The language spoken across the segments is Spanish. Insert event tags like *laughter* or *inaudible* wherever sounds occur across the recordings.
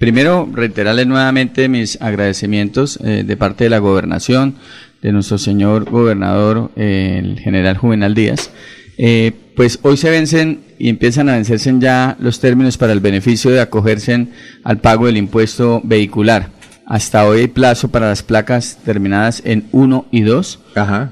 primero, reiterarles nuevamente mis agradecimientos eh, de parte de la gobernación, de nuestro señor gobernador, eh, el general Juvenal Díaz. Eh, pues hoy se vencen y empiezan a vencerse ya los términos para el beneficio de acogerse al pago del impuesto vehicular. Hasta hoy hay plazo para las placas terminadas en 1 y 2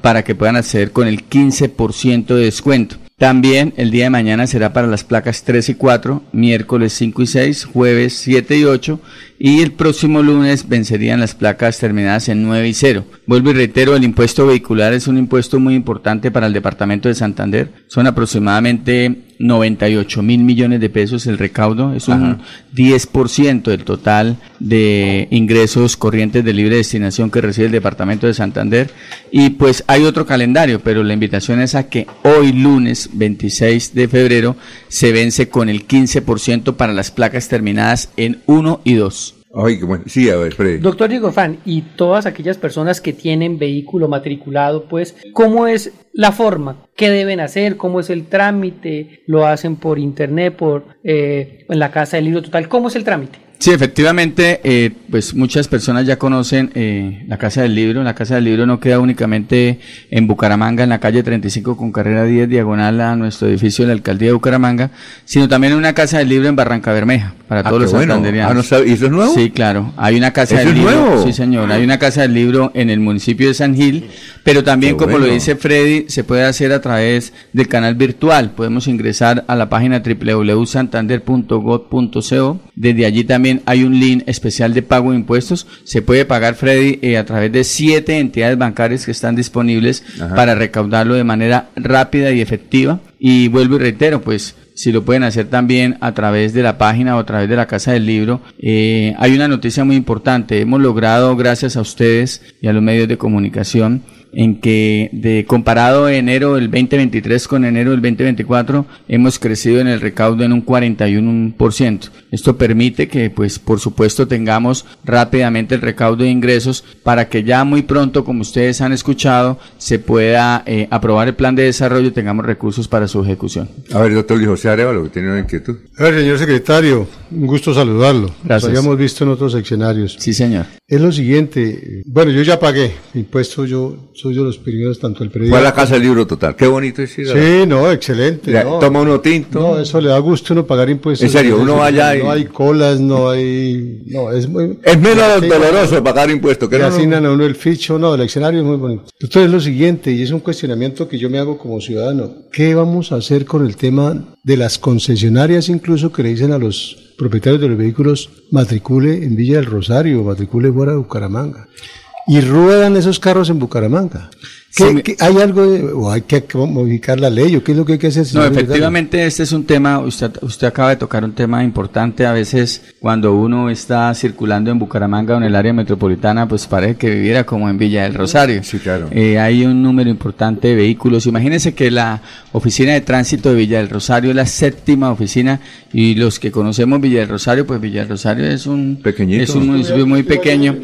para que puedan acceder con el 15% de descuento. También el día de mañana será para las placas 3 y 4, miércoles 5 y 6, jueves 7 y 8 y el próximo lunes vencerían las placas terminadas en 9 y 0. Vuelvo y reitero, el impuesto vehicular es un impuesto muy importante para el departamento de Santander. Son aproximadamente 98 mil millones de pesos el recaudo, es un 10% del total de ingresos corrientes de libre destinación que recibe el departamento de Santander. Y pues hay otro calendario, pero la invitación es a que hoy lunes 26 de febrero se vence con el 15% para las placas terminadas en 1 y 2. Ay, qué bueno. Sí, a ver, Freddy. Doctor y todas aquellas personas que tienen vehículo matriculado, pues, ¿cómo es la forma? ¿Qué deben hacer? ¿Cómo es el trámite? ¿Lo hacen por internet, por eh, en la casa del libro total? ¿Cómo es el trámite? Sí, efectivamente, eh, pues muchas personas ya conocen eh, la Casa del Libro. La Casa del Libro no queda únicamente en Bucaramanga, en la calle 35 con carrera 10, diagonal a nuestro edificio de la Alcaldía de Bucaramanga, sino también en una Casa del Libro en Barranca Bermeja, para Ah, todos los bueno. santanderianos. Ah, no sabe- ¿y eso es nuevo? Sí, claro. Hay una Casa ¿Eso del es Libro. nuevo? Sí, señor. Hay una Casa del Libro en el municipio de San Gil, pero también, como lo dice Freddy, se puede hacer a través del canal virtual. Podemos ingresar a la página www.santander.gov.co. Desde allí también hay un link especial de pago de impuestos. Se puede pagar, Freddy, eh, a través de siete entidades bancarias que están disponibles Ajá. para recaudarlo de manera rápida y efectiva. Y vuelvo y reitero, pues si lo pueden hacer también a través de la página o a través de la Casa del Libro. Eh, hay una noticia muy importante. Hemos logrado, gracias a ustedes y a los medios de comunicación, en que de comparado enero del 2023 con enero del 2024 hemos crecido en el recaudo en un 41%. Esto permite que pues por supuesto tengamos rápidamente el recaudo de ingresos para que ya muy pronto como ustedes han escuchado se pueda eh, aprobar el plan de desarrollo y tengamos recursos para su ejecución. A ver, doctor Luis José Arevalo, que tiene una inquietud. A ver, señor secretario, un gusto saludarlo. Gracias. Lo habíamos visto en otros seccionarios. Sí señor. Es lo siguiente, bueno, yo ya pagué impuesto, yo de los primeros, tanto el Fue a periódico. la casa del libro total. Qué bonito es ir a la- Sí, no, excelente. Mira, no. Toma uno tinto. No, eso le da gusto uno pagar impuestos. En serio, uno vaya y- No hay colas, no hay... No, es muy... Es menos Sí, doloroso pagar impuestos. Que Le no, asignan a uno el ficho, no, el escenario es muy bonito. Entonces es lo siguiente, y es un cuestionamiento que yo me hago como ciudadano. ¿Qué vamos a hacer con el tema de las concesionarias incluso que le dicen a los propietarios de los vehículos matricule en Villa del Rosario, matricule fuera de Bucaramanga? Y ruedan esos carros en Bucaramanga. ¿Qué- Sí, me- qué- ¿Hay algo, de- o hay que modificar la ley, o qué es lo que hay que hacer? No, efectivamente este es un tema, usted, usted acaba de tocar un tema importante. A veces cuando uno está circulando en Bucaramanga o en el área metropolitana, pues parece que viviera como en Villa del Rosario. Sí, claro. Eh, hay un número importante de vehículos. Imagínense que la oficina de tránsito de Villa del Rosario es la séptima oficina y los que conocemos Villa del Rosario, pues Villa del Rosario es un, Pequeñito. es un municipio muy pequeño.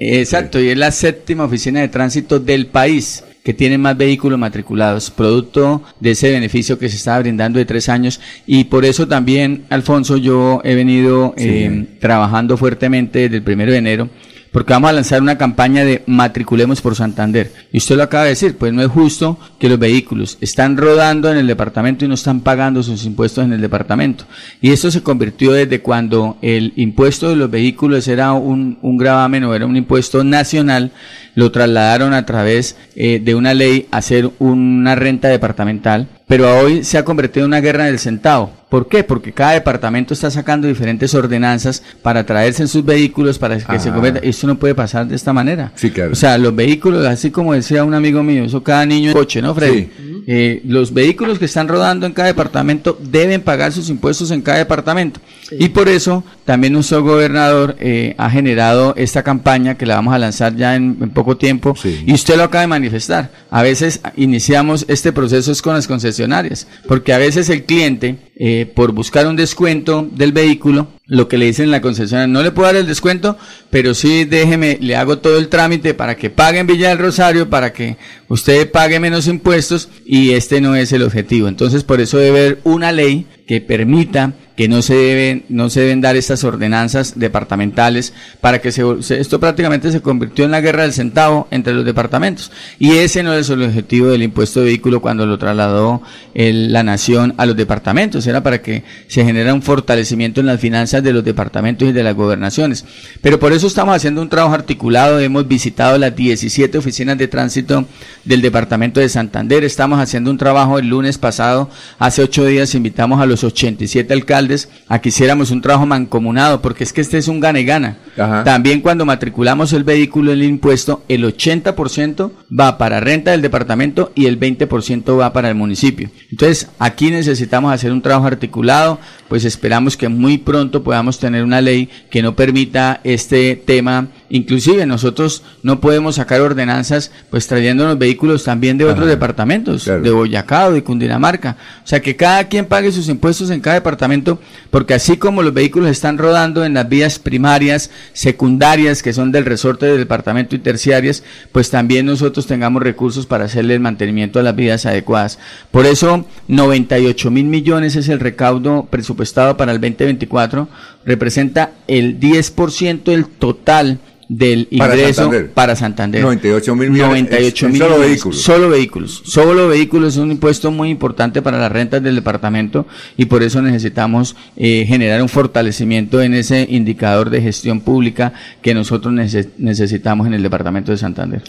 Exacto, y es la séptima oficina de tránsito del país que tiene más vehículos matriculados, producto de ese beneficio que se estaba brindando de tres años. Y por eso también, Alfonso, yo he venido eh, trabajando fuertemente desde el primero de enero porque vamos a lanzar una campaña de matriculemos por Santander. Y usted lo acaba de decir, pues no es justo que los vehículos están rodando en el departamento y no están pagando sus impuestos en el departamento. Y esto se convirtió desde cuando el impuesto de los vehículos era un, un gravamen o era un impuesto nacional, lo trasladaron a través eh, de una ley a hacer una renta departamental, pero hoy se ha convertido en una guerra del centavo. ¿Por qué? Porque cada departamento está sacando diferentes ordenanzas para traerse en sus vehículos para que se Ah. convierta. Esto no puede pasar de esta manera. Sí, claro. O sea, los vehículos, así como decía un amigo mío, eso cada niño en coche, ¿no, Freddy? Eh, los vehículos que están rodando en cada departamento deben pagar sus impuestos en cada departamento. Y por eso también nuestro gobernador eh, ha generado esta campaña que la vamos a lanzar ya en, en poco tiempo. Sí. Y usted lo acaba de manifestar. A veces iniciamos este proceso es con las concesionarias, porque a veces el cliente, eh, por buscar un descuento del vehículo, lo que le dicen en la concesionaria, no le puedo dar el descuento, pero sí déjeme, le hago todo el trámite para que pague en Villa del Rosario, para que usted pague menos impuestos y este no es el objetivo. Entonces por eso debe haber una ley que permita que no se deben, no se deben dar estas ordenanzas departamentales para que se, esto prácticamente se convirtió en la guerra del centavo entre los departamentos. Y ese no es el objetivo del impuesto de vehículo cuando lo trasladó el- la nación a los departamentos, era para que se genera un fortalecimiento en las finanzas de los departamentos y de las gobernaciones. Pero por eso estamos haciendo un trabajo articulado, hemos visitado las 17 oficinas de tránsito del departamento de Santander, estamos haciendo un trabajo el lunes pasado, hace ocho días invitamos a los 87 alcaldes a que hiciéramos un trabajo mancomunado, porque es que este es un gane-gana. También cuando matriculamos el vehículo, el impuesto, el 80% va para renta del departamento y el 20% va para el municipio. Entonces, aquí necesitamos hacer un trabajo articulado, pues esperamos que muy pronto podamos tener una ley que no permita este tema. Inclusive nosotros no podemos sacar ordenanzas pues trayéndonos vehículos también de otros Ajá. departamentos, Claro. de Boyacá o de Cundinamarca. O sea, que cada quien pague sus impuestos en cada departamento, porque así como los vehículos están rodando en las vías primarias, secundarias, que son del resorte del departamento y terciarias, pues también nosotros tengamos recursos para hacerle el mantenimiento a las vías adecuadas. Por eso, 98 mil millones es el recaudo presupuestado para el 2024, representa el 10% del total del Para ingreso Santander. para Santander. 98 mil millones 98 en mil solo millones. vehículos. Solo vehículos. Solo vehículos es un impuesto muy importante para las rentas del departamento y por eso necesitamos eh, generar un fortalecimiento en ese indicador de gestión pública que nosotros nece- necesitamos en el departamento de Santander.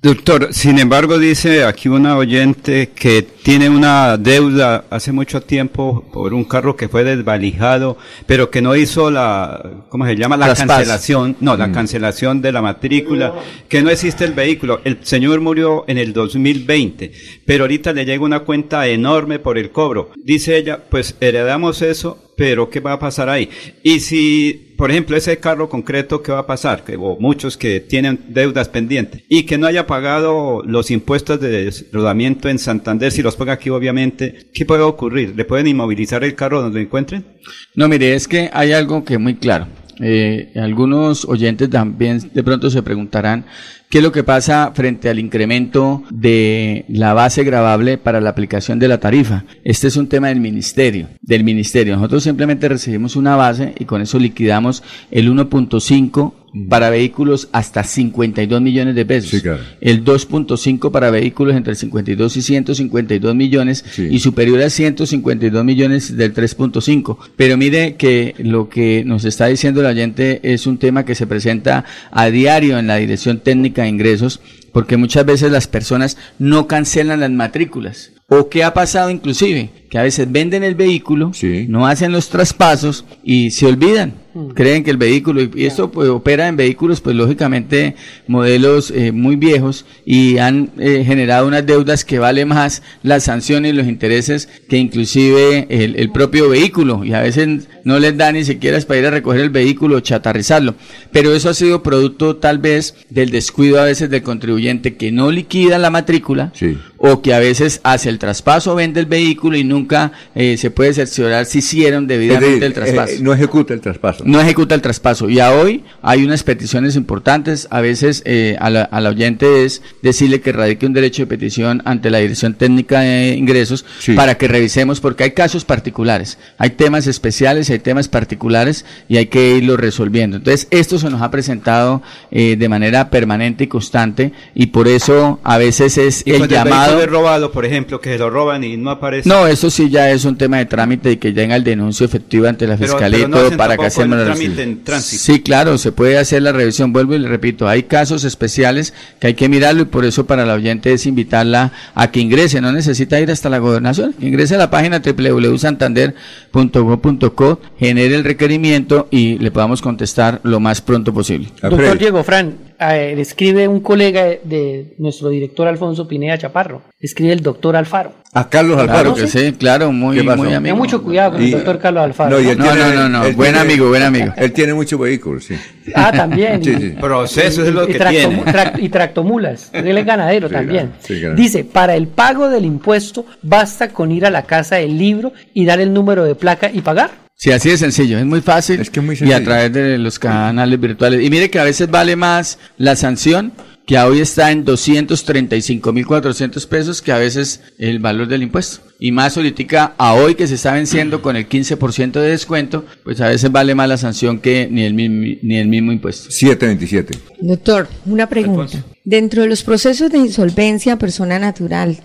Doctor, sin embargo, dice aquí una oyente que tiene una deuda hace mucho tiempo por un carro que fue desvalijado, pero que no hizo la, ¿cómo se llama? La cancelación, no, la cancelación de la matrícula, que no existe el vehículo. El señor murió en el 2020, pero ahorita le llega una cuenta enorme por el cobro. Dice ella, pues heredamos eso, pero ¿qué va a pasar ahí? Y si, por ejemplo, ese carro concreto, ¿qué va a pasar? Que, o muchos que tienen deudas pendientes y que no haya pagado los impuestos de rodamiento en Santander, si los paga aquí, obviamente, ¿qué puede ocurrir? ¿Le pueden inmovilizar el carro donde lo encuentren? No, mire, es que hay algo que es muy claro. Eh, algunos oyentes también de pronto se preguntarán qué es lo que pasa frente al incremento de la base gravable para la aplicación de la tarifa. Este es un tema del ministerio, del ministerio. Nosotros simplemente recibimos una base y con eso liquidamos el 1.5 para vehículos hasta 52 millones de pesos. Sí, claro. El 2.5 para vehículos entre 52 y 152 millones Sí. y superior a 152 millones del 3.5. Pero mire que lo que nos está diciendo el oyente es un tema que se presenta a diario en la Dirección Técnica de Ingresos, porque muchas veces las personas no cancelan las matrículas. ¿O qué ha pasado inclusive? Que a veces venden el vehículo, Sí. no hacen los traspasos y se olvidan. Creen que el vehículo, y esto pues, opera en vehículos, pues lógicamente modelos eh, muy viejos y han eh, generado unas deudas que vale más las sanciones y los intereses que inclusive el, el propio vehículo y a veces no les da ni siquiera es para ir a recoger el vehículo o chatarrizarlo. Pero eso ha sido producto tal vez del descuido a veces del contribuyente que no liquida la matrícula Sí. O que a veces hace el traspaso, vende el vehículo y nunca eh, se puede cerciorar si hicieron debidamente decir, el traspaso eh, no ejecuta el traspaso. no ejecuta el traspaso. Y a hoy hay unas peticiones importantes. A veces eh, a la, al oyente es decirle que radique un derecho de petición ante la Dirección Técnica de Ingresos Sí. para que revisemos, porque hay casos particulares, hay temas especiales, hay temas particulares y hay que irlos resolviendo. Entonces, esto se nos ha presentado eh, de manera permanente y constante y por eso a veces es el llamado. Robado, por ejemplo, que se lo roban y no aparece. No, eso sí ya es un tema de trámite y que tenga el denuncio efectivo ante la Pero- fiscalía pero no y todo para que el hacemos la trámite en tránsito. Sí, claro, se puede hacer la revisión. Vuelvo y le repito, hay casos especiales que hay que mirarlo y por eso para la oyente es invitarla a que ingrese. No necesita ir hasta la gobernación. que Ingrese a la página www.santander.go.co, genere el requerimiento y le podamos contestar lo más pronto posible. Doctor. Diego Fran, eh, le escribe un colega de, nuestro director Alfonso Pineda Chaparro, escribe el doctor Alfaro. A Carlos Alfaro. Claro que sí, claro, muy, muy amigo. mucho cuidado con el doctor Carlos Alfaro. No, ¿no? No, tiene- no, no, no, él buen tiene- amigo, buen amigo. *laughs* Él tiene muchos vehículos, sí. Ah, también. *laughs* Sí, sí. Proceso es lo y, que tractomu- tiene. trac- y tractomulas. Él es ganadero Sí, también. claro, sí, claro. Dice, para el pago del impuesto basta con ir a la casa del libro y dar el número de placa y pagar. Sí, así de sencillo, es muy fácil. Es que muy Y a sencillo. través de los canales virtuales. Y mire que a veces vale más la sanción que hoy está en 235.400 pesos, que a veces el valor del impuesto. Y más ahorita a hoy que se está venciendo con el 15% de descuento, pues a veces vale más la sanción que ni el, mismo- ni el mismo impuesto. 727. Doctor, una pregunta. Dentro de los procesos de insolvencia persona natural,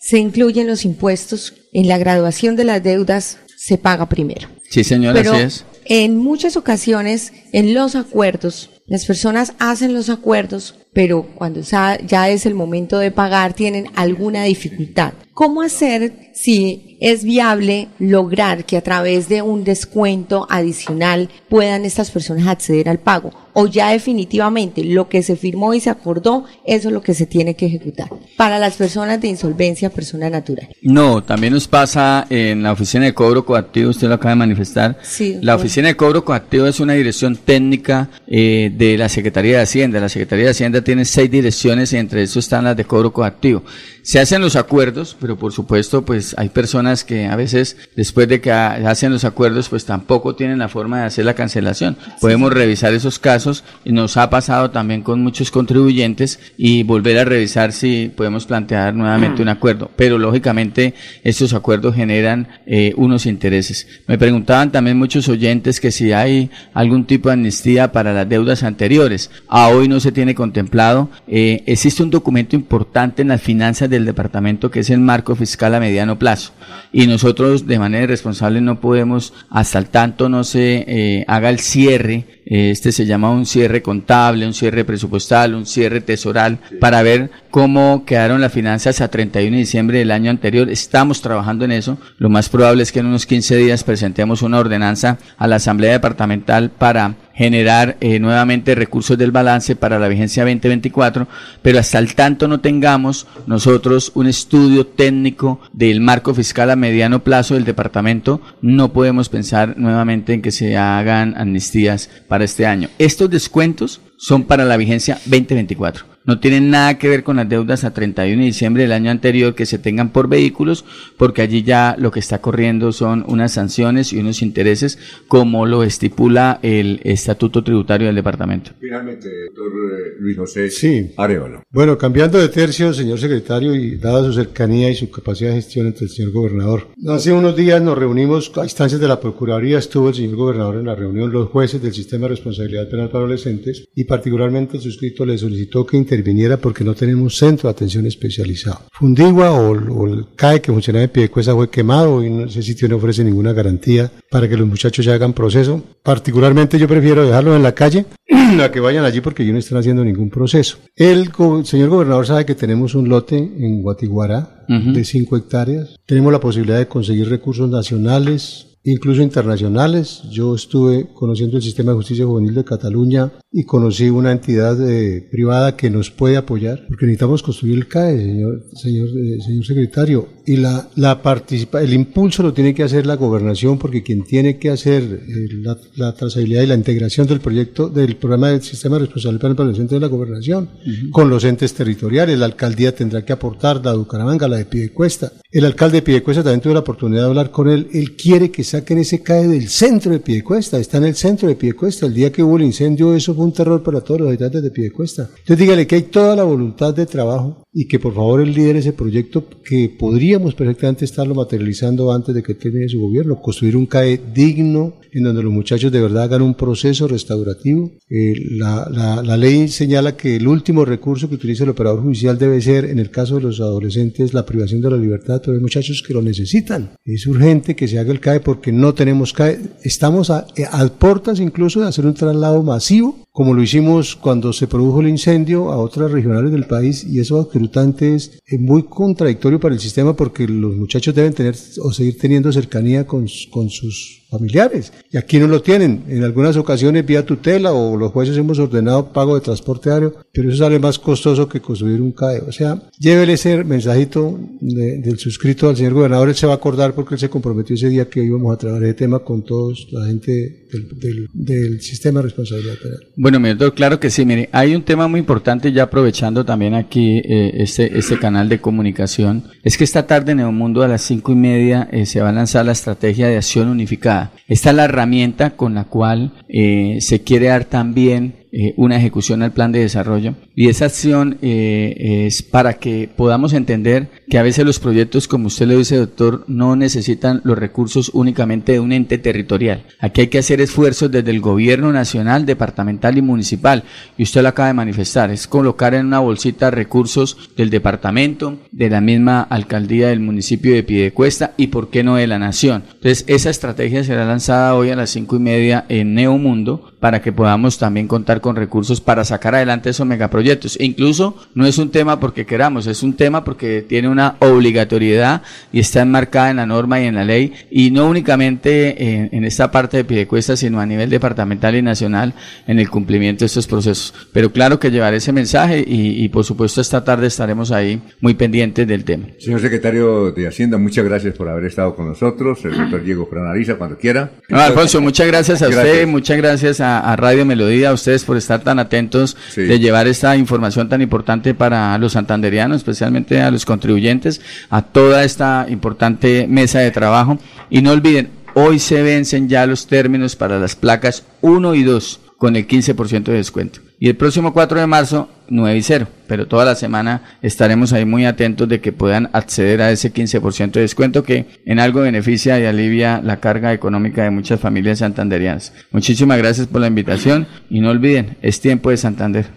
¿se incluyen los impuestos? En la graduación de las deudas se paga primero. Sí, señora, Pero así es. en muchas ocasiones, en los acuerdos, las personas hacen los acuerdos, pero cuando ya es el momento de pagar tienen alguna dificultad. ¿Cómo hacer si es viable lograr que a través de un descuento adicional puedan estas personas acceder al pago? O ya definitivamente lo que se firmó y se acordó, eso es lo que se tiene que ejecutar. Para las personas de insolvencia, persona natural. No, también nos pasa en la oficina de cobro coactivo, usted lo acaba de manifestar. Sí, la oficina de cobro coactivo es una dirección técnica eh, de la Secretaría de Hacienda. La Secretaría de Hacienda tiene seis direcciones y entre eso están las de cobro coactivo. Se hacen los acuerdos, pero por supuesto, pues hay personas que a veces después de que ha- hacen los acuerdos, pues tampoco tienen la forma de hacer la cancelación. Podemos revisar esos casos y nos ha pasado también con muchos contribuyentes y volver a revisar si podemos plantear nuevamente un acuerdo. Pero lógicamente estos acuerdos generan eh, unos intereses. Me preguntaban también muchos oyentes que si hay algún tipo de amnistía para las deudas anteriores. A hoy no se tiene contemplado. Eh, existe un documento importante en las finanzas del departamento que es el marco fiscal a mediano plazo. Y nosotros de manera irresponsable no podemos, hasta el tanto no se eh, haga el cierre, eh, este se llama un cierre contable, un cierre presupuestal, un cierre tesoral, para ver cómo quedaron las finanzas a 31 de diciembre del año anterior. Estamos trabajando en eso. Lo más probable es que en unos 15 días presentemos una ordenanza a la Asamblea Departamental para generar eh, nuevamente recursos del balance para la vigencia 2024, pero hasta el tanto no tengamos nosotros un estudio técnico del marco fiscal a mediano plazo del departamento, no podemos pensar nuevamente en que se hagan amnistías para este año. Estos descuentos son para la vigencia 2024. No tienen nada que ver con las deudas a 31 de diciembre del año anterior que se tengan por vehículos, porque allí ya lo que está corriendo son unas sanciones y unos intereses, como lo estipula el Estatuto Tributario del Departamento. Finalmente, doctor eh, Luis José Sí. Arevalo. Bueno, cambiando de tercio, señor secretario, y dada su cercanía y su capacidad de gestión entre el señor gobernador. Hace unos días nos reunimos a instancias de la Procuraduría, estuvo el señor gobernador en la reunión, los jueces del sistema de responsabilidad penal para adolescentes, y particularmente el suscrito le solicitó que interviniera porque no tenemos centro de atención especializado. Fundigua o, o el CAE que funcionaba en Piedecuesta fue quemado y ese sitio no ofrece ninguna garantía para que los muchachos ya hagan proceso. Particularmente yo prefiero dejarlos en la calle *clears throat* a que vayan allí porque ellos no están haciendo ningún proceso. El go- señor gobernador sabe que tenemos un lote en Guatiguará Ujú. de 5 hectáreas. Tenemos la posibilidad de conseguir recursos nacionales, incluso internacionales. Yo estuve conociendo el sistema de justicia juvenil de Cataluña y conocí una entidad eh, privada que nos puede apoyar porque necesitamos construir el CAE, señor, señor, eh, señor secretario. Y la, la participa el impulso lo tiene que hacer la gobernación porque quien tiene que hacer eh, la, la trazabilidad y la integración del proyecto del programa del sistema de responsabilidad penal para el centro de la gobernación con los entes territoriales. La alcaldía tendrá que aportar la de Bucaramanga, la de Piedecuesta. El alcalde de Piedecuesta también tuve la oportunidad de hablar con él. Él quiere que saquen ese CAE del centro de Piedecuesta. Está en el centro de Piedecuesta. El día que hubo el incendio, eso fue un terror para todos los habitantes de Piedecuesta. Entonces dígale que hay toda la voluntad de trabajo y que por favor él lidere ese proyecto que podríamos perfectamente estarlo materializando antes de que termine su gobierno. Construir un CAE digno en donde los muchachos de verdad hagan un proceso restaurativo. Eh, la, la- la ley señala que el último recurso que utiliza el operador judicial debe ser, en el caso de los adolescentes, la privación de la libertad, pero hay muchachos que lo necesitan. Es urgente que se haga el CAE porque no tenemos CAE. Estamos a, eh, a puertas incluso de hacer un traslado masivo, como lo hicimos cuando se produjo el incendio a otras regionales del país, y eso absolutamente es eh, muy contradictorio para el sistema porque los muchachos deben tener o seguir teniendo cercanía con, con sus familiares. Y aquí no lo tienen. En algunas ocasiones vía tutela o los jueces hemos ordenado pago de transporte aéreo, pero eso sale más costoso que construir un CAE. O sea, llévele ese mensajito de- del suscrito al señor gobernador. Él se va a acordar porque él se comprometió ese día que íbamos a trabajar ese tema con todos la gente del, del- sistema de responsabilidad penal. Bueno, mi claro que sí. Mire, hay un tema muy importante ya aprovechando también aquí eh, este, este canal de comunicación. Es que esta tarde en Neomundo a las cinco y media eh, se va a lanzar la estrategia de acción unificada. Esta es la herramienta con la cual eh, se quiere dar también eh, una ejecución al plan de desarrollo. Y esa acción eh, es para que podamos entender que a veces los proyectos, como usted lo dice, doctor, no necesitan los recursos únicamente de un ente territorial. Aquí hay que hacer esfuerzos desde el gobierno nacional, departamental y municipal. Y usted lo acaba de manifestar, es colocar en una bolsita recursos del departamento, de la misma alcaldía del municipio de Piedecuesta y por qué no de la nación. Entonces, esa estrategia será lanzada hoy a las cinco y media en Neomundo para que podamos también contar con recursos para sacar adelante esos megaproyectos. E incluso no es un tema porque queramos, es un tema porque tiene una obligatoriedad y está enmarcada en la norma y en la ley y no únicamente en, en esta parte de Piedecuesta, sino a nivel departamental y nacional en el cumplimiento de estos procesos. Pero claro que llevaré ese mensaje y, y por supuesto esta tarde estaremos ahí muy pendientes del tema. Señor secretario de Hacienda, muchas gracias por haber estado con nosotros. El doctor Diego Franariza, cuando quiera. No, Alfonso, muchas gracias a usted, muchas gracias a, a Radio Melodía, a ustedes por estar tan atentos Sí. de llevar esta información tan importante para los santanderianos, especialmente a los contribuyentes, a toda esta importante mesa de trabajo. Y no olviden, hoy se vencen ya los términos para las placas 1 y 2 con el 15% de descuento. Y el próximo 4 de marzo, 9 y 0. Pero toda la semana estaremos ahí muy atentos de que puedan acceder a ese 15% de descuento que en algo beneficia y alivia la carga económica de muchas familias santanderianas. Muchísimas gracias por la invitación y no olviden, es tiempo de Santander.